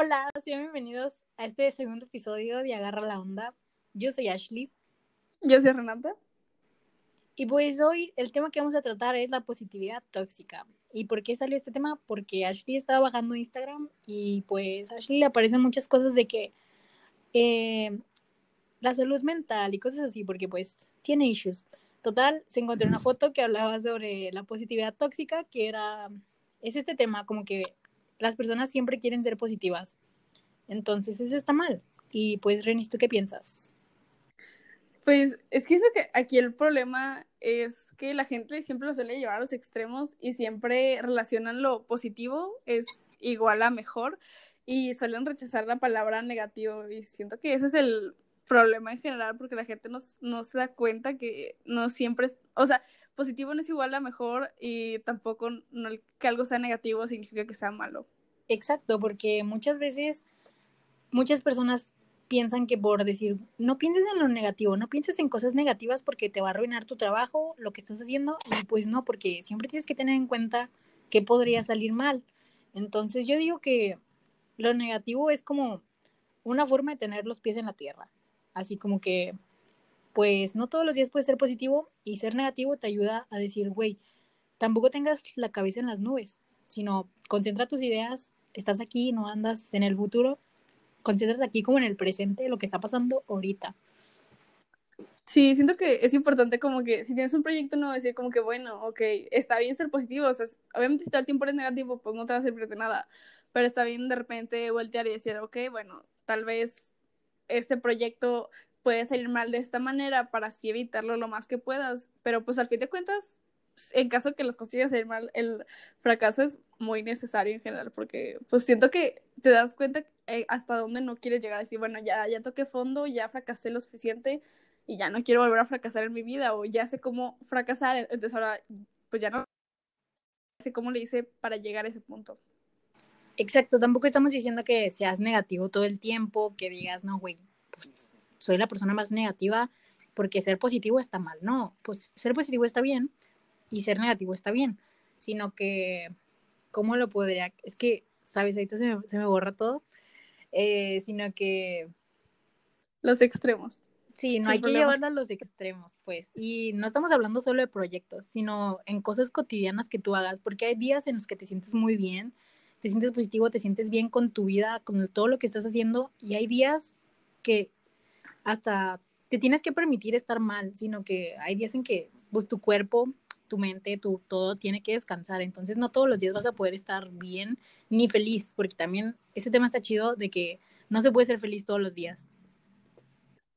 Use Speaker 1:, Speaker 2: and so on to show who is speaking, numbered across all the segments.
Speaker 1: Hola, sean bienvenidos a este segundo episodio de Agarra la Onda. Yo soy Ashley.
Speaker 2: Yo soy Renata.
Speaker 1: Y pues hoy el tema que vamos a tratar es la positividad tóxica. ¿Y por qué salió este tema? Porque Ashley estaba bajando Instagram y pues a Ashley le aparecen muchas cosas de que eh, la salud mental y cosas así, porque pues tiene issues. Total, se encontró una foto que hablaba sobre la positividad tóxica, que era, es este tema, como que las personas siempre quieren ser positivas. Entonces, eso está mal. Y pues, Renis, ¿tú qué piensas?
Speaker 2: Pues es que, es que aquí el problema es que la gente siempre lo suele llevar a los extremos y siempre relacionan lo positivo es igual a mejor y suelen rechazar la palabra negativo y siento que ese es el problema en general porque la gente no, no se da cuenta que no siempre o sea, positivo no es igual a mejor y tampoco que algo sea negativo significa que sea malo.
Speaker 1: Exacto, porque muchas veces muchas personas piensan que por decir, no pienses en lo negativo, no pienses en cosas negativas porque te va a arruinar tu trabajo, lo que estás haciendo, y pues no, porque siempre tienes que tener en cuenta que podría salir mal. Entonces yo digo que lo negativo es como una forma de tener los pies en la tierra, así como que, pues no todos los días puede ser positivo y ser negativo te ayuda a decir, güey, tampoco tengas la cabeza en las nubes, sino concentra tus ideas, estás aquí, no andas en el futuro concéntrate aquí como en el presente, lo que está pasando ahorita.
Speaker 2: Sí, siento que es importante como que si tienes un proyecto no decir como que bueno, ok, está bien ser positivo, o sea, obviamente si todo el tiempo eres negativo, pues no te va a servir de nada, pero está bien de repente voltear y decir, ok, bueno, tal vez este proyecto puede salir mal de esta manera para así evitarlo lo más que puedas, pero pues al fin de cuentas en caso que las cosas lleguen a salir mal, el fracaso es muy necesario en general, porque pues siento que te das cuenta eh, hasta dónde no quieres llegar, decir, bueno, ya, ya toqué fondo, ya fracasé lo suficiente y ya no quiero volver a fracasar en mi vida, o ya sé cómo fracasar, entonces ahora pues ya no sé cómo le hice para llegar a ese punto.
Speaker 1: Exacto, tampoco estamos diciendo que seas negativo todo el tiempo, que digas, no, güey, pues soy la persona más negativa porque ser positivo está mal. No, pues ser positivo está bien, y ser negativo está bien, sino que, ¿cómo lo podría? Es que, ¿sabes? Ahorita se me, se me borra todo, eh, sino que...
Speaker 2: Los extremos.
Speaker 1: Sí, no hay que llevarlo a los extremos, pues. Y no estamos hablando solo de proyectos, sino en cosas cotidianas que tú hagas, porque hay días en los que te sientes muy bien, te sientes positivo, te sientes bien con tu vida, con todo lo que estás haciendo, y hay días que hasta te tienes que permitir estar mal, sino que hay días en que pues, tu cuerpo tu mente, tu todo tiene que descansar. Entonces no todos los días vas a poder estar bien ni feliz, porque también ese tema está chido de que no se puede ser feliz todos los días.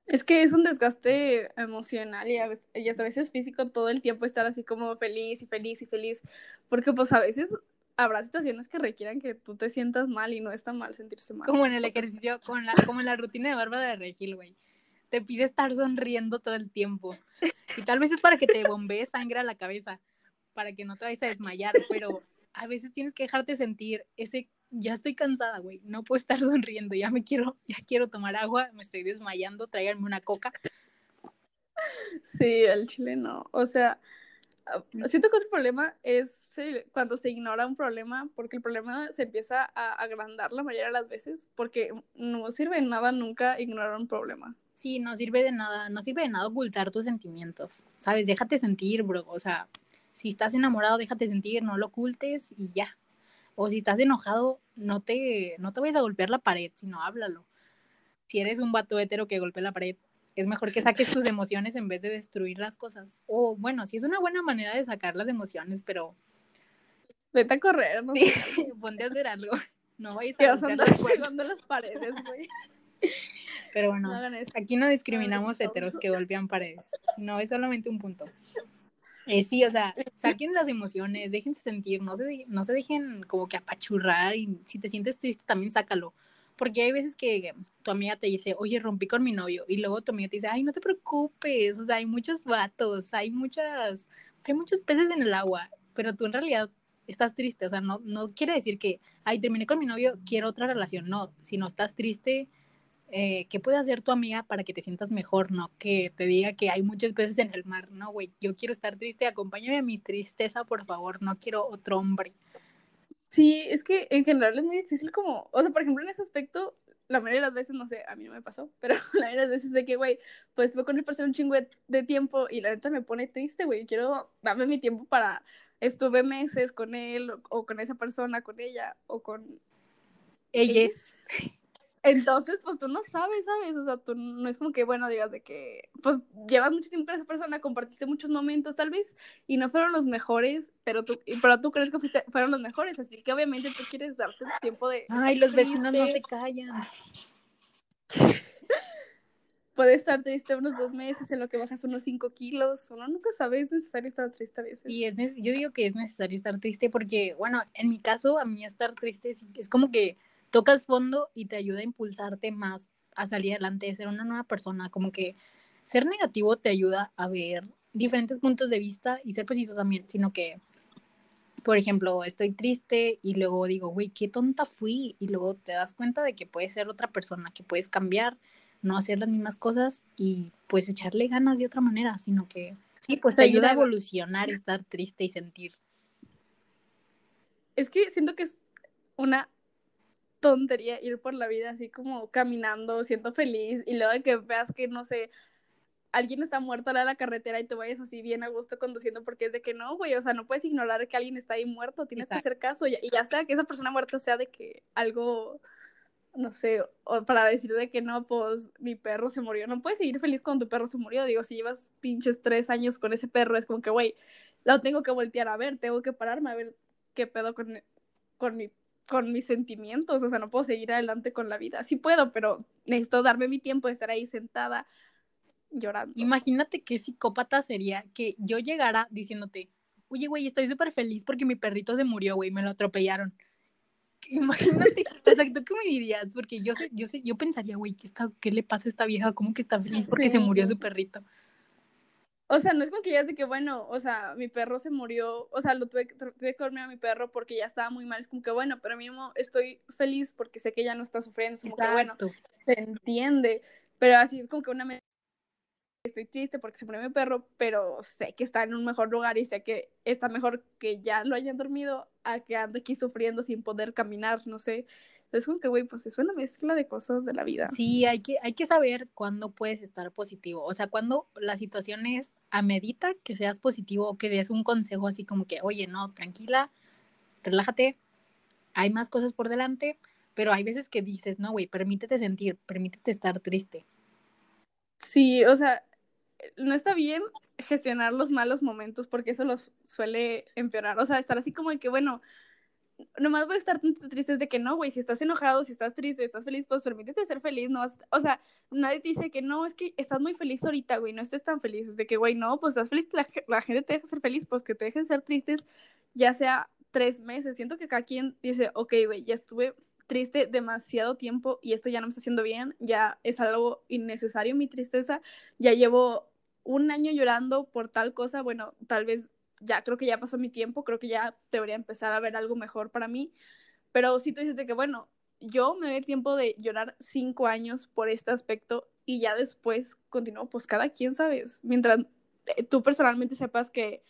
Speaker 2: Es que es un desgaste emocional y a, veces, físico todo el tiempo estar así como feliz y feliz y feliz, porque pues a veces habrá situaciones que requieran que tú te sientas mal y no está mal sentirse mal.
Speaker 1: Como en el ejercicio, con la, como en la rutina de barba de Regil, güey te pide estar sonriendo todo el tiempo. Y tal vez es para que te bombee sangre a la cabeza, para que no te vayas a desmayar, pero a veces tienes que dejarte sentir ese, ya estoy cansada, güey, no puedo estar sonriendo, ya me quiero, ya quiero tomar agua, me estoy desmayando, tráiganme una coca.
Speaker 2: Sí, el chile no, o sea, siento que otro problema es cuando se ignora un problema, porque el problema se empieza a agrandar la mayoría de las veces, porque no sirve de nada nunca ignorar un problema.
Speaker 1: Sí, no sirve de nada, no sirve de nada ocultar tus sentimientos, ¿sabes? Déjate sentir, bro, o sea, si estás enamorado, déjate sentir, no lo ocultes y ya. O si estás enojado, no te, no te vayas a golpear la pared, sino háblalo. Si eres un vato hetero que golpea la pared, es mejor que saques tus emociones en vez de destruir las cosas. O bueno, sí es una buena manera de sacar las emociones, pero...
Speaker 2: Vete a correr,
Speaker 1: no sí, ponte a hacer algo. No vayas a
Speaker 2: andar las paredes, güey.
Speaker 1: Pero bueno, aquí no discriminamos heteros que golpean paredes, sino es solamente un punto. Eh, sí, o sea, saquen las emociones, déjense sentir, no se, no se dejen como que apachurrar y si te sientes triste también sácalo. Porque hay veces que tu amiga te dice, oye, rompí con mi novio, y luego tu amiga te dice, ay, no te preocupes, o sea, hay muchos vatos, hay muchas, hay muchos peces en el agua, pero tú en realidad estás triste, o sea, no, no quiere decir que, ay, terminé con mi novio, quiero otra relación, no, si no estás triste, eh, ¿qué puede hacer tu amiga para que te sientas mejor, no? Que te diga que hay muchas veces en el mar, no, güey, yo quiero estar triste, acompáñame a mi tristeza, por favor, no quiero otro hombre.
Speaker 2: Sí, es que en general es muy difícil como, o sea, por ejemplo, en ese aspecto, la mayoría de las veces, no sé, a mí no me pasó, pero la mayoría de las veces de que, güey, pues estuve con esa persona un chingo de, tiempo y la neta me pone triste, güey, quiero darme mi tiempo para, estuve meses con él o, con esa persona, con ella o con
Speaker 1: ellas.
Speaker 2: Entonces, pues tú no sabes, ¿sabes? O sea, tú no es como que, bueno, digas de que, pues llevas mucho tiempo con esa persona, compartiste muchos momentos tal vez, y no fueron los mejores, pero tú, pero tú crees que fueron los mejores, así que obviamente tú quieres darte tiempo de...
Speaker 1: Ay, los vecinos no se callan.
Speaker 2: Puede estar triste unos dos meses en lo que bajas unos cinco kilos, uno nunca sabe, es necesario estar triste a veces.
Speaker 1: Sí, es yo digo que es necesario estar triste porque, bueno, en mi caso, a mí estar triste es como que tocas fondo y te ayuda a impulsarte más a salir adelante, a ser una nueva persona, como que ser negativo te ayuda a ver diferentes puntos de vista y ser positivo también, sino que, por ejemplo, estoy triste y luego digo, güey, qué tonta fui y luego te das cuenta de que puedes ser otra persona, que puedes cambiar, no hacer las mismas cosas y pues echarle ganas de otra manera, sino que sí, pues te, ayuda a evolucionar, estar triste y sentir.
Speaker 2: Es que siento que es una tontería ir por la vida así como caminando, siendo feliz y luego de que veas que, no sé, alguien está muerto a la carretera y te vayas así bien a gusto conduciendo porque es de que no, güey, o sea, no puedes ignorar que alguien está ahí muerto, tienes que hacer caso y, ya sea que esa persona muerta sea de que algo, no sé, o para decir de que no, pues mi perro se murió, no puedes seguir feliz cuando tu perro se murió, digo, si llevas pinches tres años con ese perro, es como que, güey, lo tengo que voltear a ver, tengo que pararme a ver qué pedo con, con mi con mis sentimientos, o sea, no puedo seguir adelante con la vida. Sí puedo, pero necesito darme mi tiempo de estar ahí sentada llorando.
Speaker 1: Imagínate qué psicópata sería que yo llegara diciéndote, oye, güey, estoy súper feliz porque mi perrito se murió, güey, me lo atropellaron. Imagínate, exacto, ¿qué me dirías? Porque yo sé, yo sé, yo pensaría, güey, ¿qué, está, ¿qué le pasa a esta vieja? ¿Cómo que está feliz porque se murió su perrito?
Speaker 2: O sea, no es como que ya de que, bueno, o sea, mi perro se murió, o sea, lo tuve, tuve que dormir a mi perro porque ya estaba muy mal. Es como que, bueno, pero mismo estoy feliz porque sé que ya no está sufriendo. Es como que, bueno, se entiende. Pero así es como que una estoy triste porque se murió mi perro, pero sé que está en un mejor lugar y sé que está mejor que ya lo hayan dormido a que ande aquí sufriendo sin poder caminar, no sé. Es como que, güey, pues es una mezcla de cosas de la vida.
Speaker 1: Sí, hay que, hay que saber cuándo puedes estar positivo. O sea, cuando la situación es a medita que seas positivo o que des un consejo así como que, oye, no, tranquila, relájate, hay más cosas por delante, pero hay veces que dices, no, güey, permítete sentir, permítete estar triste.
Speaker 2: Sí, o sea, no está bien gestionar los malos momentos porque eso los suele empeorar. O sea, estar así como de que, bueno, nomás voy a estar tan triste de que no, güey, si estás enojado, si estás triste, estás feliz, pues permítete ser feliz, no, o sea, nadie dice que no, es que estás muy feliz ahorita, güey, no estés tan feliz, es de que, güey, no, pues estás feliz, la, la, gente te deja ser feliz, pues que te dejen ser tristes, ya sea tres meses, siento que cada quien dice, ok, güey, ya estuve triste demasiado tiempo y esto ya no me está haciendo bien, ya es algo innecesario mi tristeza, ya llevo un año llorando por tal cosa, bueno, tal vez ya creo que ya pasó mi tiempo, creo que ya debería empezar a ver algo mejor para mí. Pero si tú dices de que, bueno, yo me doy el tiempo de llorar cinco años por este aspecto y ya después continúo, pues cada quien, ¿sabes? Mientras eh, tú personalmente sepas que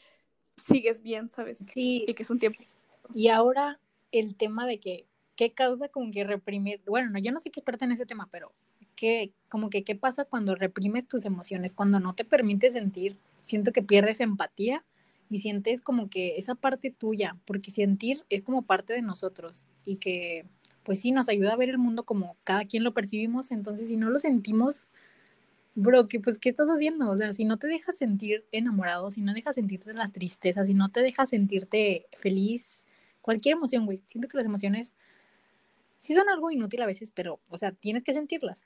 Speaker 2: sigues bien, ¿sabes?
Speaker 1: Sí.
Speaker 2: Y que es un tiempo.
Speaker 1: Y ahora el tema de que, ¿qué causa como que reprimir? Bueno, no, yo no soy experta en ese tema, pero ¿qué, como que, ¿qué pasa cuando reprimes tus emociones? Cuando no te permites sentir, siento que pierdes empatía y sientes como que esa parte tuya, porque sentir es como parte de nosotros y que pues sí nos ayuda a ver el mundo como cada quien lo percibimos, entonces si no lo sentimos, bro, que pues ¿qué estás haciendo? O sea, si no te dejas sentir enamorado, si no dejas sentirte las tristezas, si no te dejas sentirte feliz, cualquier emoción, güey, siento que las emociones sí son algo inútil a veces, pero, o sea, tienes que sentirlas.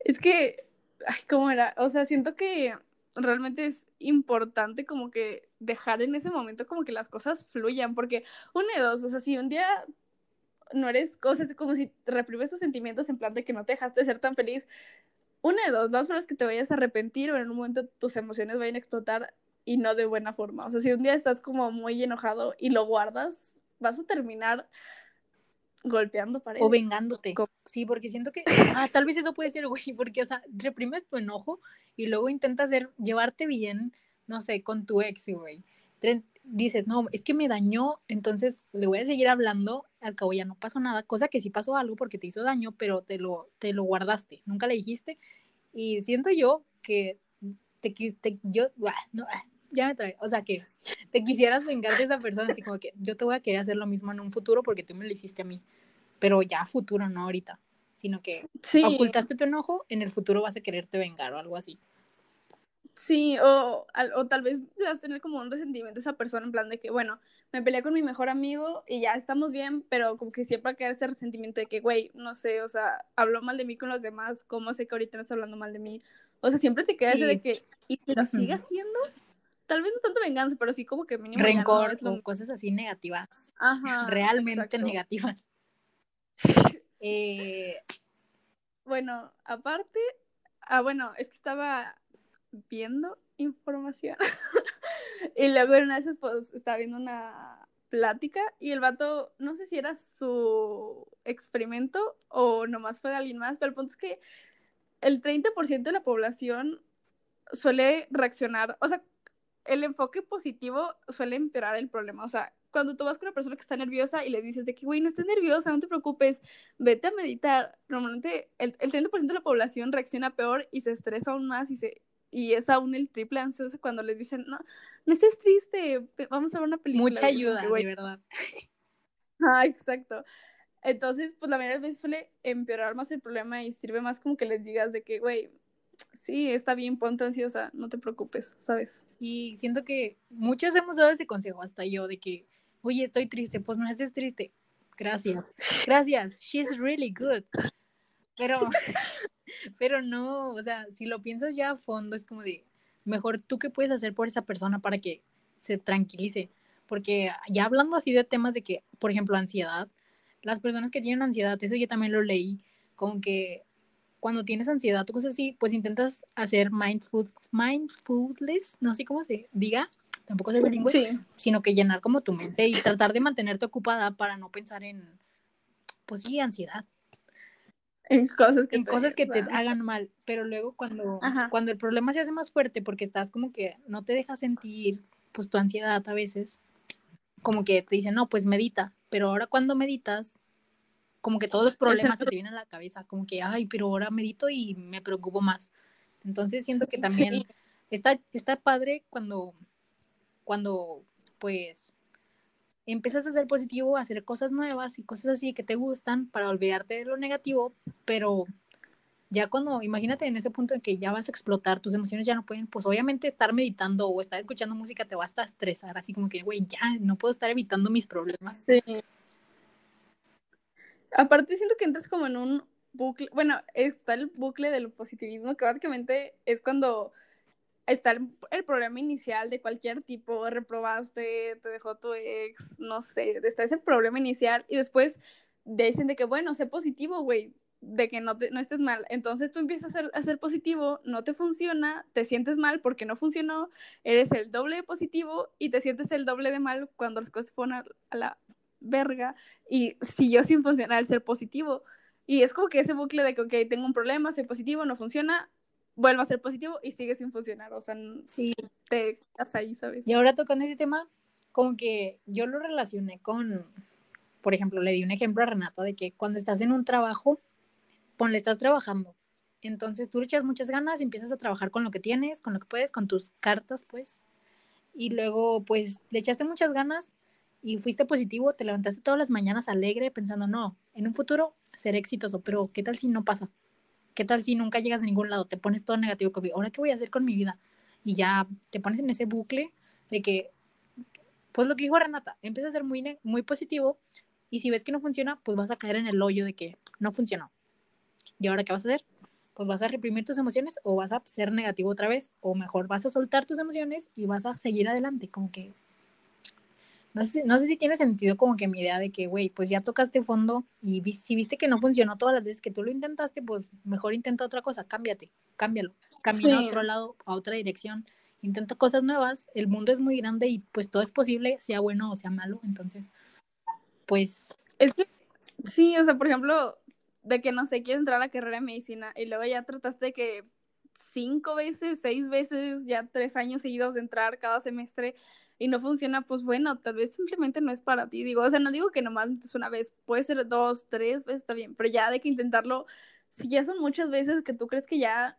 Speaker 2: Es que, ay, ¿cómo era? O sea, siento que realmente es importante como que dejar en ese momento como que las cosas fluyan, porque una de dos, o sea, si un día no eres cosas como si reprimes tus sentimientos en plan de que no te dejaste ser tan feliz, una de dos, dos horas que te vayas a arrepentir o en un momento tus emociones vayan a explotar y no de buena forma. O sea, si un día estás como muy enojado y lo guardas, vas a terminar golpeando paredes.
Speaker 1: O vengándote. Sí, porque siento que, ah, tal vez eso puede ser, güey, porque, o sea, reprimes tu enojo y luego intentas llevarte bien, no sé, con tu ex, güey. dices, no, es que me dañó, entonces le voy a seguir hablando, al cabo ya no pasó nada, cosa que sí pasó algo porque te hizo daño, pero te lo, te lo guardaste, nunca le dijiste. Y siento yo que te, te yo, no, ya me trae, o sea, que te quisieras vengar de esa persona, así como que yo te voy a querer hacer lo mismo en un futuro porque tú me lo hiciste a mí, pero ya futuro, no ahorita, sino que ocultaste tu enojo, en el futuro vas a quererte vengar o algo así.
Speaker 2: Sí, o, o tal vez vas a tener como un resentimiento a esa persona, en plan de que, bueno, me peleé con mi mejor amigo y ya estamos bien, pero como que siempre va a quedar ese resentimiento de que, güey, no sé, o sea, habló mal de mí con los demás, ¿cómo sé que ahorita no está hablando mal de mí? O sea, siempre te queda ese de que, ¿y lo sigue haciendo? Tal vez no tanto venganza, pero sí como que mínimo.
Speaker 1: Rencor o cosas así negativas. Ajá. Realmente negativas.
Speaker 2: eh... Bueno, aparte, ah, bueno, es que estaba viendo información. y luego en una de esas, pues, estaba viendo una plática y el vato, no sé si era su experimento o nomás fue de alguien más, pero el punto es que el 30% de la población suele reaccionar, o sea, el enfoque positivo suele empeorar el problema, o sea, cuando tú vas con una persona que está nerviosa y le dices de que, güey, no estés nerviosa, no te preocupes, vete a meditar, normalmente el, el 30% de la población reacciona peor y se estresa aún más y se y es aún el triple ansioso cuando les dicen, no, no estés triste, vamos a ver una película.
Speaker 1: Mucha ayuda, de verdad.
Speaker 2: Ah, exacto. Entonces, pues la mayoría de veces suele empeorar más el problema y sirve más como que les digas de que, güey, sí, está bien, ponte ansiosa, no te preocupes, ¿sabes?
Speaker 1: Y siento que muchos hemos dado ese consejo, hasta yo, de que, oye, estoy triste, pues no estés triste. Gracias, gracias, she's really good. Pero pero no, o sea, si lo piensas ya a fondo, es como de, mejor tú qué puedes hacer por esa persona para que se tranquilice. Porque ya hablando así de temas de que, por ejemplo, ansiedad, las personas que tienen ansiedad, eso yo también lo leí, como que cuando tienes ansiedad o cosas así, pues intentas hacer mindful, mindfulness, no sé cómo se diga, tampoco soy bilingüe, sino que llenar como tu mente y tratar de mantenerte ocupada para no pensar en, pues sí, ansiedad.
Speaker 2: En cosas
Speaker 1: que, te, cosas que te hagan mal, pero luego cuando, cuando el problema se hace más fuerte porque estás como que no te dejas sentir pues tu ansiedad a veces, como que te dicen, no, pues medita, pero ahora cuando meditas, como que todos los problemas se te vienen a la cabeza, como que, ay, pero ahora medito y me preocupo más. Entonces siento que también está, está padre cuando, cuando pues empiezas a ser positivo, a hacer cosas nuevas y cosas así que te gustan para olvidarte de lo negativo, pero ya cuando, imagínate en ese punto en que ya vas a explotar, tus emociones ya no pueden, pues obviamente estar meditando o estar escuchando música te va a estresar, así como que, güey, ya no puedo estar evitando mis problemas. Sí.
Speaker 2: Aparte siento que entras como en un bucle, bueno, está el bucle del positivismo, que básicamente es cuando está el, problema inicial de cualquier tipo, reprobaste, te dejó tu ex, no sé, está ese problema inicial y después dicen de que, bueno, sé positivo, güey, de que no, no estés mal. Entonces tú empiezas a ser, a ser, positivo, no te funciona, te sientes mal porque no funcionó, eres el doble de positivo y te sientes el doble de mal cuando las cosas ponen a la verga y siguió sin funcionar el ser positivo. Y es como que ese bucle de que, ok, tengo un problema, soy positivo, no funciona, vuelva a ser positivo y sigue sin funcionar. O sea, sí. te quedas ahí, ¿sabes?
Speaker 1: Y ahora tocando ese tema, como que yo lo relacioné con, por ejemplo, le di un ejemplo a Renata de que cuando estás en un trabajo, ponle, estás trabajando. Entonces tú le echas muchas ganas y empiezas a trabajar con lo que tienes, con lo que puedes, con tus cartas, pues. Y luego, pues, le echaste muchas ganas y fuiste positivo, te levantaste todas las mañanas alegre pensando, no, en un futuro seré exitoso, pero ¿qué tal si no pasa? ¿Qué tal si nunca llegas a ningún lado? Te pones todo negativo, como, ¿ahora qué voy a hacer con mi vida? Y ya te pones en ese bucle de que, pues lo que dijo Renata, empieza a ser muy, muy positivo y si ves que no funciona, pues vas a caer en el hoyo de que no funcionó. ¿Y ahora qué vas a hacer? Pues vas a reprimir tus emociones o vas a ser negativo otra vez, o mejor vas a soltar tus emociones y vas a seguir adelante, como que no sé, no sé si tiene sentido como que mi idea de que, güey, pues ya tocaste fondo y si viste que no funcionó todas las veces que tú lo intentaste, pues mejor intenta otra cosa, cámbiate, cámbialo, camina a otro lado, a otra dirección, intenta cosas nuevas, el mundo es muy grande y pues todo es posible, sea bueno o sea malo, entonces, pues...
Speaker 2: Es que, sí, o sea, por ejemplo, de que no sé, quieres entrar a la carrera de medicina y luego ya trataste de que cinco veces, seis veces, ya tres años seguidos de entrar cada semestre y no funciona, pues bueno, tal vez simplemente no es para ti. Digo, o sea, no digo que nomás es una vez, puede ser dos, tres veces, está bien, pero ya de que intentarlo, si ya son muchas veces que tú crees que ya,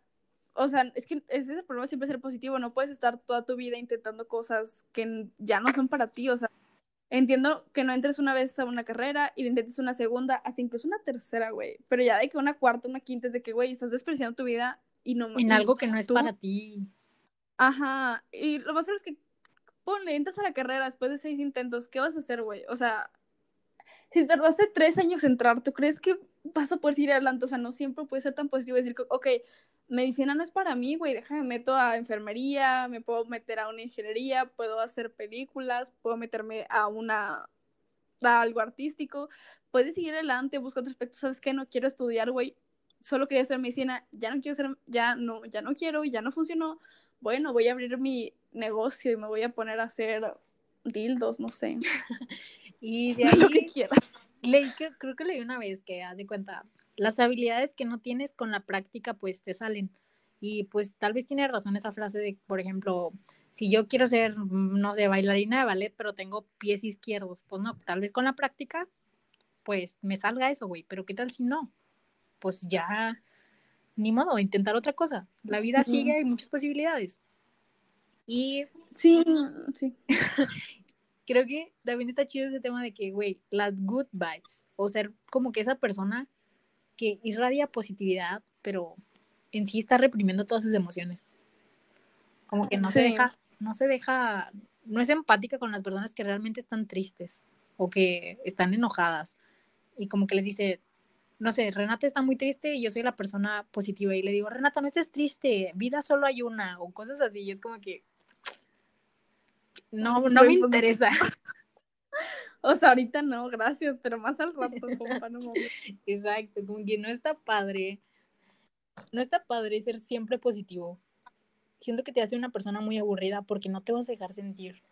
Speaker 2: o sea, es que ese es el problema siempre ser positivo, no puedes estar toda tu vida intentando cosas que ya no son para ti, o sea, entiendo que no entres una vez a una carrera y intentes una segunda, hasta incluso una tercera, güey, pero ya de que una cuarta, una quinta, es de que, güey, estás despreciando tu vida y no...
Speaker 1: En algo que no es para ti.
Speaker 2: Ajá, y lo más probable es que ponle, entras a la carrera después de seis intentos, ¿qué vas a hacer, güey? O sea, si tardaste tres años en entrar, ¿tú crees que vas a poder ir adelante? O sea, no siempre puede ser tan positivo decir, ok, medicina no es para mí, güey, déjame meto a enfermería, me puedo meter a una ingeniería, puedo hacer películas, puedo meterme a una a algo artístico, puedes seguir adelante, busca otro aspecto, ¿sabes qué? No quiero estudiar, güey, solo quería hacer medicina, ya no quiero ser, ya no, ya no quiero, ya no funcionó, bueno, voy a abrir mi negocio y me voy a poner a hacer dildos, no sé.
Speaker 1: y de ahí lo que quieras. Leí que, creo que leí una vez que haz de cuenta, las habilidades que no tienes con la práctica pues te salen. Y pues tal vez tiene razón esa frase de, por ejemplo, si yo quiero ser, no sé, bailarina de ballet, pero tengo pies izquierdos, pues no, tal vez con la práctica, pues me salga eso, güey, pero ¿qué tal si no? Pues ya, ni modo, intentar otra cosa. La vida sigue, hay muchas posibilidades. Y
Speaker 2: sí, sí.
Speaker 1: creo que también está chido ese tema de que, güey, las good vibes, o ser como que esa persona que irradia positividad, pero en sí está reprimiendo todas sus emociones. Como que no se deja, no se deja, no es empática con las personas que realmente están tristes o que están enojadas. Y como que les dice, no sé, Renata está muy triste y yo soy la persona positiva y le digo, Renata, no estés triste, vida solo hay una, o cosas así. Y es como que, no, no me interesa.
Speaker 2: O sea, ahorita no, gracias, pero más al rato,
Speaker 1: no Exacto, como que no está padre. No está padre ser siempre positivo. Siento que te hace una persona muy aburrida porque no te vas a dejar sentir.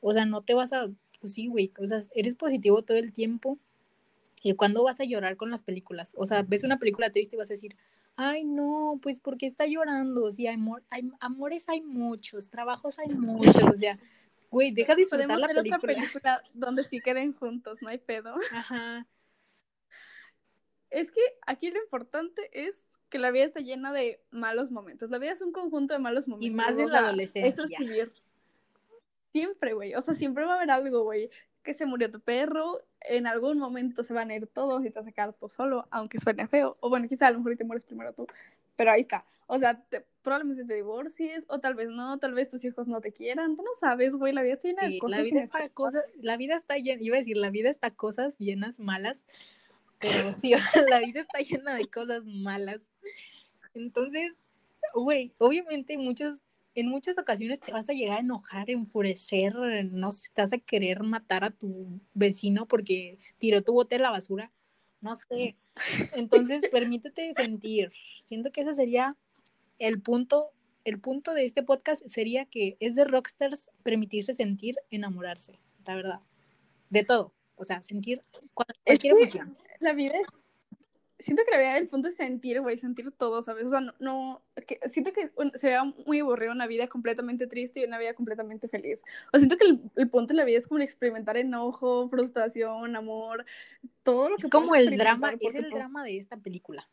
Speaker 1: O sea, no te vas a, pues sí, güey, o sea, eres positivo todo el tiempo. ¿Y cuándo vas a llorar con las películas? O sea, ves una película triste y vas a decir, ay, no, pues porque está llorando. Sí, amor, hay, amores hay muchos, trabajos hay muchos, o sea, güey, deja de disfrutar la película. otra película
Speaker 2: donde sí queden juntos, no hay pedo. Ajá. Es que aquí lo importante es que la vida está llena de malos momentos. La vida es un conjunto de malos momentos.
Speaker 1: Y más en la adolescencia. Eso es vivir.
Speaker 2: Siempre, güey. O sea, siempre va a haber algo, güey. Que se murió tu perro, en algún momento se van a ir todos y te vas a quedar tú solo, aunque suene feo. O bueno, quizá a lo mejor te mueres primero tú. Pero ahí está. O sea, probablemente te divorcies, o tal vez no, tal vez tus hijos no te quieran. Tú no sabes, güey, la vida está llena de cosas.
Speaker 1: La vida, está cosas, la vida está llena, iba a decir, la vida está cosas llenas, malas. Pero, tío, la vida está llena de cosas malas. Entonces, güey, obviamente muchos en muchas ocasiones te vas a llegar a enojar, enfurecer, no sé, te vas a querer matar a tu vecino porque tiró tu bote en la basura, no sé. Entonces, permítete sentir. Siento que ese sería el punto, el punto de este podcast sería que es de rockstars permitirse sentir, enamorarse, la verdad. De todo, o sea, sentir cualquier emoción.
Speaker 2: La vida es siento que la vida el punto es sentir, güey, sentir todo, ¿sabes? O sea, no, no siento que se vea muy aburrido una vida completamente triste y una vida completamente feliz. O siento que el, punto de la vida es como experimentar enojo, frustración, amor, todo lo que
Speaker 1: Es como el drama, es el drama de esta película.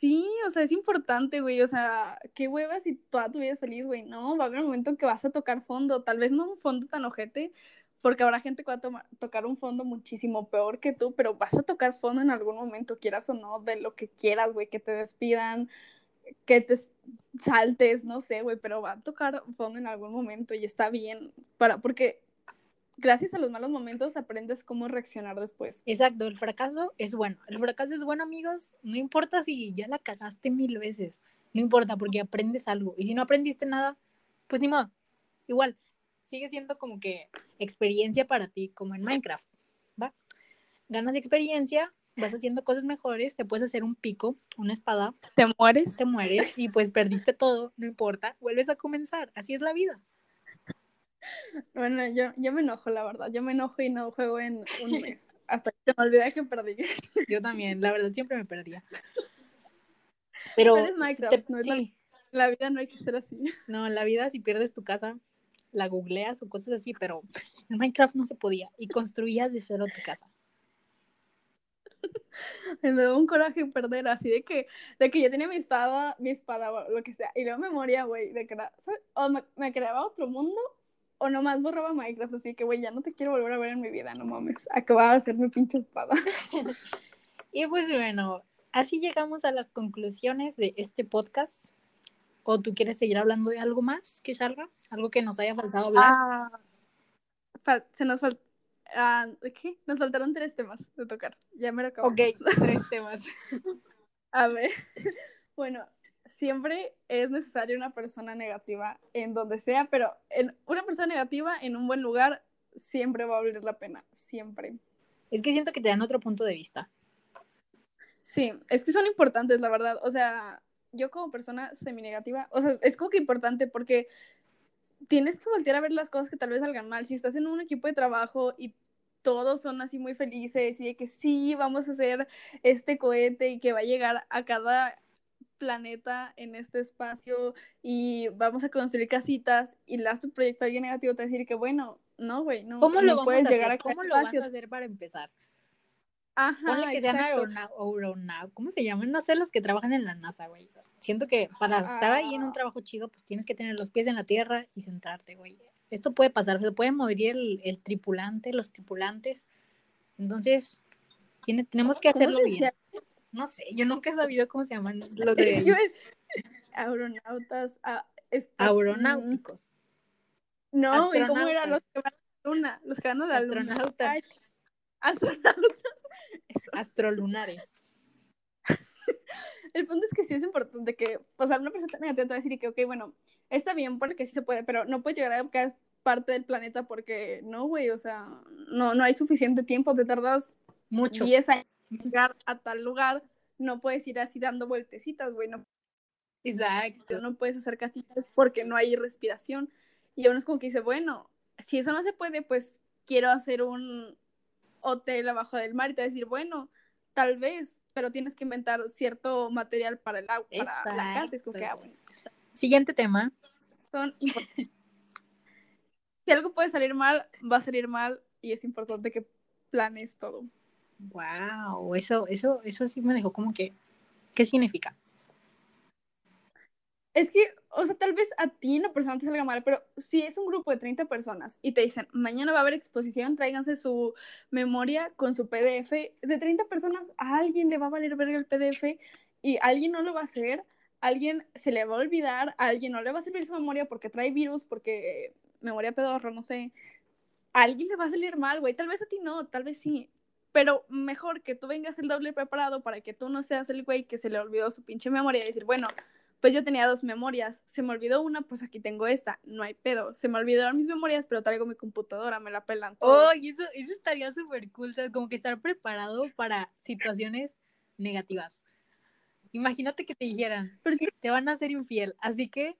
Speaker 2: Sí, o sea, es importante, güey, o sea, qué huevas si toda tu vida es feliz, güey, no, va a haber un momento en que vas a tocar fondo, tal vez no un fondo tan ojete, porque habrá gente que va a tocar un fondo muchísimo peor que tú, pero vas a tocar fondo en algún momento, quieras o no, de lo que quieras, güey, que te despidan, que te saltes, no sé, güey, pero va a tocar fondo en algún momento y está bien, para, porque gracias a los malos momentos aprendes cómo reaccionar después.
Speaker 1: Exacto, el fracaso es bueno, el fracaso es bueno, amigos, no importa si ya la cagaste mil veces, no importa, porque aprendes algo, y si no aprendiste nada, pues ni modo, igual, sigue siendo como que experiencia para ti, como en Minecraft, ¿va? Ganas experiencia, vas haciendo cosas mejores, te puedes hacer un pico, una espada.
Speaker 2: Te mueres.
Speaker 1: Te mueres y pues perdiste todo, no importa, vuelves a comenzar, así es la vida.
Speaker 2: Bueno, yo, yo me enojo, la verdad, yo me enojo y no juego en un mes, hasta que me olvida que perdí.
Speaker 1: Yo también, la verdad, siempre me perdía. Pero,
Speaker 2: Minecraft, no es la, la vida no hay que ser así.
Speaker 1: No, en la vida si pierdes tu casa, la googleas o cosas así, pero en Minecraft no se podía y construías de cero tu casa.
Speaker 2: me dio un coraje perder así de que, de que yo tenía mi espada, mi espada, lo que sea, y luego me moría, güey, de que era, o me, me, creaba otro mundo, o nomás borraba Minecraft, así que, güey, ya no te quiero volver a ver en mi vida, no mames, acababa de hacer mi pinche espada.
Speaker 1: y pues bueno, así llegamos a las conclusiones de este podcast. ¿O tú quieres seguir hablando de algo más que salga? ¿Algo que nos haya faltado hablar?
Speaker 2: Ah, se nos falta Ah, ¿Qué? Nos faltaron tres temas de tocar. Ya me lo acabo.
Speaker 1: Ok, tres temas.
Speaker 2: A ver. Bueno, siempre es necesaria una persona negativa en donde sea, pero en una persona negativa en un buen lugar siempre va a valer la pena. Siempre.
Speaker 1: Es que siento que te dan otro punto de vista.
Speaker 2: Sí, es que son importantes, la verdad. O sea, yo como persona semi-negativa, o sea, es como que importante porque tienes que voltear a ver las cosas que tal vez salgan mal. Si estás en un equipo de trabajo y todos son así muy felices y de que sí, vamos a hacer este cohete y que va a llegar a cada planeta en este espacio y vamos a construir casitas y le das tu proyecto a alguien negativo, te va a decir que bueno, no, güey, no,
Speaker 1: ¿Cómo
Speaker 2: lo
Speaker 1: puedes llegar a ¿Cómo lo vas a hacer para empezar?
Speaker 2: Ajá,
Speaker 1: Ponle que sean aeronautas, ¿cómo se llaman? No sé, los que trabajan en la NASA, güey. Siento que para estar ahí en un ah. trabajo chido, pues tienes que tener los pies en la tierra y centrarte, güey. Esto puede pasar, se puede morir el, tripulante, los tripulantes. Entonces, tiene, tenemos que hacerlo bien. No sé, yo nunca he sabido cómo se llaman los de...
Speaker 2: Aeronautas,
Speaker 1: ah, aeronáuticos.
Speaker 2: No, ¿y cómo eran los que van a la luna? Los que van a la luna. Astronautas. Astronautas.
Speaker 1: Astrolunares.
Speaker 2: El punto es que sí es importante que, o sea, una persona negativa te va a decir que, ok, bueno, está bien porque sí se puede, pero no puedes llegar a cada parte del planeta porque no, güey, o sea, no, no hay suficiente tiempo, te tardas
Speaker 1: mucho.
Speaker 2: 10 años en llegar a tal lugar, no puedes ir así dando vueltecitas, güey, no.
Speaker 1: Exacto.
Speaker 2: No puedes hacer casitas porque no hay respiración. Y uno es como que dice, bueno, si eso no se puede, pues quiero hacer un, hotel abajo del mar y te va a decir, bueno, tal vez, pero tienes que inventar cierto material para el agua, para la casa. Es como que, ah, bueno,
Speaker 1: Siguiente tema.
Speaker 2: Son si algo puede salir mal, va a salir mal y es importante que planes todo.
Speaker 1: Wow, eso, eso, eso sí me dejó como que, ¿qué significa?
Speaker 2: Es que, o sea, tal vez a ti la persona te salga mal, pero si es un grupo de 30 personas y te dicen, mañana va a haber exposición, tráiganse su memoria con su PDF, de 30 personas, a alguien le va a valer ver el PDF y alguien no lo va a hacer, alguien se le va a olvidar, alguien no le va a servir su memoria porque trae virus, porque memoria pedorro, no sé. A alguien le va a salir mal, güey. Tal vez a ti no, tal vez sí. Pero mejor que tú vengas el doble preparado para que tú no seas el güey que se le olvidó su pinche memoria y decir, bueno, pues yo tenía dos memorias, se me olvidó una, pues aquí tengo esta, no hay pedo, se me olvidaron mis memorias, pero traigo mi computadora, me la pelan
Speaker 1: todos. Oh, y eso, eso estaría súper cool, o como que estar preparado para situaciones negativas. Imagínate que te dijeran, pero te van a ser infiel, así que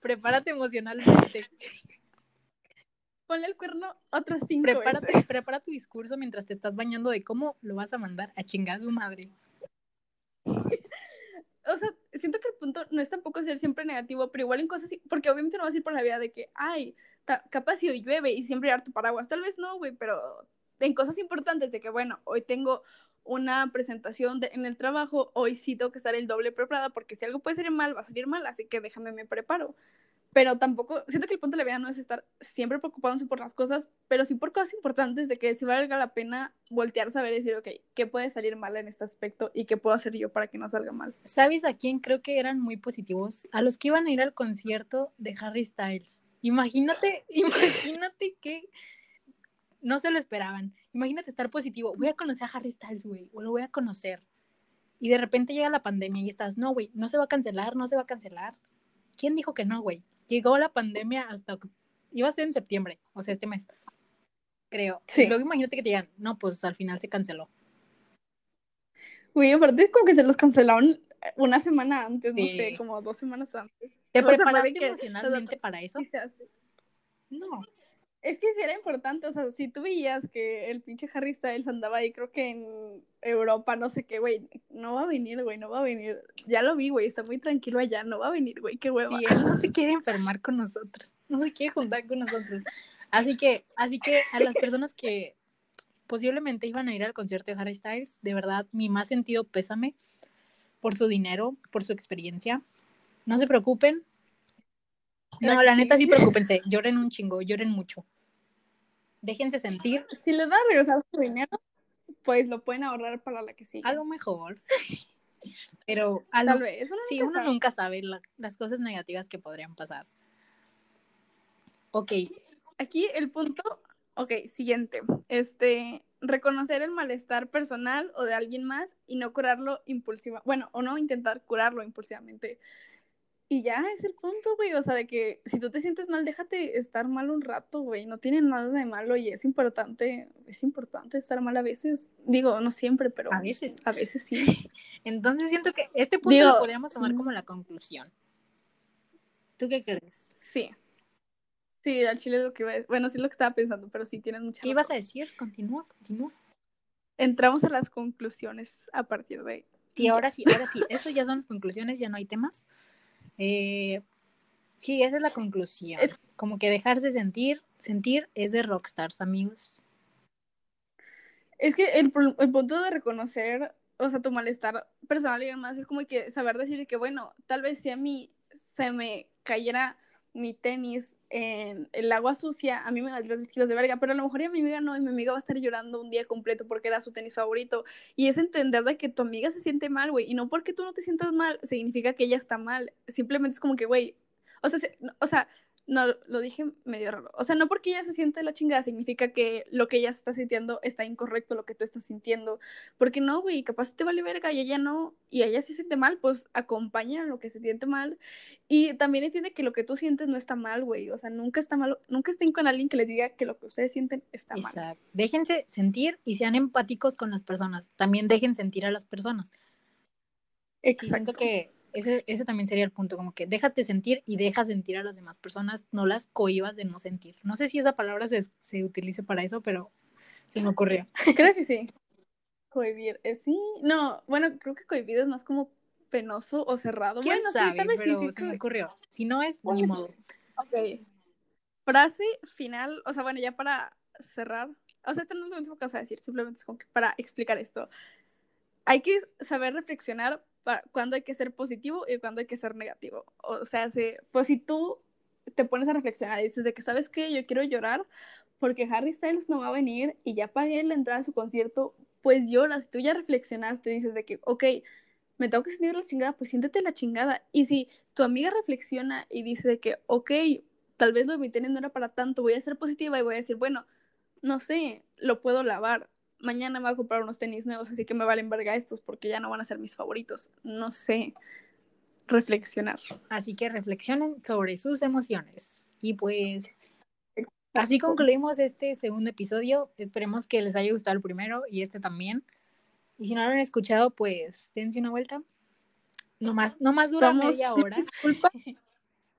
Speaker 1: prepárate emocionalmente.
Speaker 2: Ponle el cuerno otras cinco
Speaker 1: Prepárate, prepara tu discurso mientras te estás bañando de cómo lo vas a mandar a chingar a su madre
Speaker 2: o sea, siento que el punto no es tampoco ser siempre negativo, pero igual en cosas, porque obviamente no vas a ir por la vida de que, ay, capaz si hoy llueve y siempre dar tu paraguas, tal vez no, güey, pero en cosas importantes de que, bueno, hoy tengo una presentación en el trabajo, hoy sí tengo que estar el doble preparada porque si algo puede salir mal, va a salir mal, así que déjame me preparo pero tampoco, siento que el punto de la vida no es estar siempre preocupándose por las cosas, pero sí por cosas importantes de que si valga la pena voltear, saber y decir, ok, ¿qué puede salir mal en este aspecto y qué puedo hacer yo para que no salga mal?
Speaker 1: ¿Sabes a quién creo que eran muy positivos? A los que iban a ir al concierto de Harry Styles. Imagínate, imagínate que no se lo esperaban. Imagínate estar positivo. Voy a conocer a Harry Styles, güey, o lo voy a conocer. Y de repente llega la pandemia y estás, no, güey, no se va a cancelar, no se va a cancelar. ¿Quién dijo que no, güey? Llegó la pandemia hasta, iba a ser en septiembre, o sea, este mes, creo. Sí. Y luego imagínate que te digan, no, pues al final se canceló.
Speaker 2: Güey, aparte como que se los cancelaron una semana antes, no sé, como dos semanas antes.
Speaker 1: ¿Te preparaste emocionalmente para eso?
Speaker 2: No. Es que sí era importante, o sea, si tú veías que el pinche Harry Styles andaba ahí, creo que en Europa, no sé qué, güey, no va a venir, güey, no va a venir. Ya lo vi, güey, está muy tranquilo allá, no va a venir, güey, qué hueva.
Speaker 1: Sí, él no se quiere enfermar con nosotros, no se quiere juntar con nosotros. Así que, así que a las personas que posiblemente iban a ir al concierto de Harry Styles, de verdad, mi más sentido pésame por su dinero, por su experiencia. No se preocupen. No, la neta sí preocúpense, lloren un chingo, lloren mucho déjense sentir.
Speaker 2: Si les va a regresar su dinero, pues lo pueden ahorrar para la que sigue.
Speaker 1: A lo mejor. Pero a
Speaker 2: Tal vez. Uno
Speaker 1: sí,
Speaker 2: nunca
Speaker 1: uno
Speaker 2: sabe.
Speaker 1: nunca sabe la- las cosas negativas que podrían pasar. Ok,
Speaker 2: Aquí el punto, ok, siguiente. Este, reconocer el malestar personal o de alguien más y no curarlo impulsiva. Bueno, o no intentar curarlo impulsivamente. Y ya es el punto, güey. O sea, de que si tú te sientes mal, déjate estar mal un rato, güey. No tiene nada de malo y es importante, es importante estar mal a veces. Digo, no siempre, pero
Speaker 1: A veces.
Speaker 2: A veces sí.
Speaker 1: entonces siento que este punto
Speaker 2: Digo,
Speaker 1: lo podríamos tomar
Speaker 2: sí.
Speaker 1: como la conclusión. ¿Tú qué crees?
Speaker 2: Sí. Sí, al chile lo que iba a- Bueno, sí es lo que estaba pensando, pero sí tienes mucha
Speaker 1: ¿Qué ibas
Speaker 2: razón.
Speaker 1: a decir? Continúa, continúa.
Speaker 2: Entramos a las conclusiones a partir de ahí.
Speaker 1: Sí, ahora sí, ahora sí. Estas ya son las conclusiones, ya no hay temas. Eh, sí, esa es la conclusión.
Speaker 2: Es-
Speaker 1: Como que dejarse sentir, sentir es de rockstars, amigos.
Speaker 2: Es que el, el punto de reconocer, o sea, tu malestar personal y demás, es como que saber decir que, bueno, tal vez si a mí se me cayera mi tenis en el agua sucia, a mí me valdría 3 kilos de verga, pero a lo mejor y a mi amiga no, y mi amiga va a estar llorando un día completo porque era su tenis favorito. Y es entender de que tu amiga se siente mal, güey, y no porque tú no te sientas mal, significa que ella está mal. Simplemente es como que, güey, o sea, o sea, no, lo dije medio raro. O sea, no porque ella se siente la chingada significa que lo que ella está sintiendo está incorrecto, lo que tú estás sintiendo. Porque no, güey, capaz te vale verga y ella no, y ella se siente mal, pues acompaña a lo que se siente mal. Y también entiende que lo que tú sientes no está mal, güey. O sea, nunca está mal, nunca estén con alguien que les diga que lo que ustedes sienten está mal.
Speaker 1: Exacto. Déjense sentir y sean empáticos con las personas. También dejen sentir a las personas. Sí, siento
Speaker 2: Exacto.
Speaker 1: que ese, ese también sería el punto, como que déjate sentir y deja sentir a las demás personas, no las cohibas de no sentir. No sé si esa palabra se, se utilice para eso, pero se me ocurrió.
Speaker 2: Creo que sí. Cohibir, eh, sí. No, bueno, creo que cohibir es más como penoso o cerrado.
Speaker 1: ¿Quién
Speaker 2: bueno, sí,
Speaker 1: sabe?
Speaker 2: sí,
Speaker 1: pero
Speaker 2: sí,
Speaker 1: se me ocurrió. Si no es, ni modo.
Speaker 2: Ok. Frase final, o sea, bueno, ya para cerrar. O sea, esto no es lo mismo que vas a decir, simplemente es como que para explicar esto. Hay que saber reflexionar cuándo hay que ser positivo y cuándo hay que ser negativo. O sea, si, pues si tú te pones a reflexionar y dices de que, ¿sabes qué? Yo quiero llorar porque Harry Styles no va a venir y ya pagué la entrada a su concierto, pues lloras. Si tú ya reflexionaste, dices de que, ok, me tengo que sentir la chingada, pues siéntete la chingada. Y si tu amiga reflexiona y dice de que, ok, tal vez lo de mi tenis no era para tanto, voy a ser positiva y voy a decir, bueno, no sé, lo puedo lavar. Mañana me voy a comprar unos tenis nuevos, así que me valen verga estos porque ya no van a ser mis favoritos. No sé. Reflexionar.
Speaker 1: Así que reflexionen sobre sus emociones. Y pues así concluimos este segundo episodio. Esperemos que les haya gustado el primero y este también. Y si no lo han escuchado, pues dense una vuelta. No más, no más dura
Speaker 2: Vamos,
Speaker 1: media hora.
Speaker 2: Disculpa.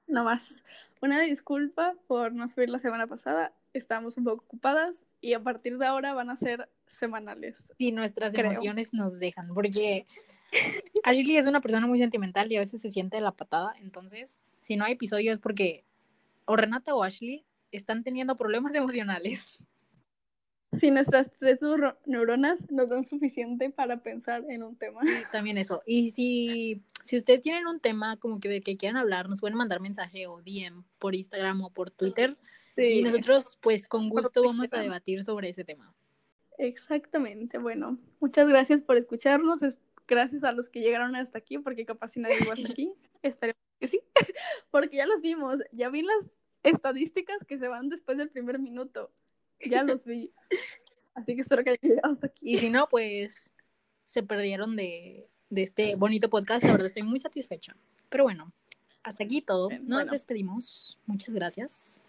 Speaker 2: No más. Una disculpa por no subir la semana pasada. Estamos un poco ocupadas y a partir de ahora van a ser semanales.
Speaker 1: Si nuestras
Speaker 2: Creo.
Speaker 1: emociones nos dejan, porque Ashley es una persona muy sentimental y a veces se siente de la patada. Entonces, si no hay episodio es porque o Renata o Ashley están teniendo problemas emocionales.
Speaker 2: Si nuestras tres neuro- neuronas nos dan suficiente para pensar en un tema.
Speaker 1: Y también eso. Y si, si ustedes tienen un tema como que de que quieran hablar, nos pueden mandar mensaje o DM por Instagram o por Twitter. Y
Speaker 2: Sí,
Speaker 1: nosotros, pues, con gusto vamos a debatir sobre ese tema.
Speaker 2: Exactamente. Bueno, muchas gracias por escucharnos. Es- Gracias a los que llegaron hasta aquí, porque capaz si nadie llegó hasta aquí. Esperemos que sí. Porque ya los vimos. Ya vi las estadísticas que se van después del primer minuto. Ya los vi. Así que espero que hayan llegado hasta aquí.
Speaker 1: Y si no, pues, se perdieron de, de este bonito podcast. La verdad, estoy muy satisfecha. Pero bueno, hasta aquí todo. Nos
Speaker 2: bueno.
Speaker 1: despedimos. Muchas gracias.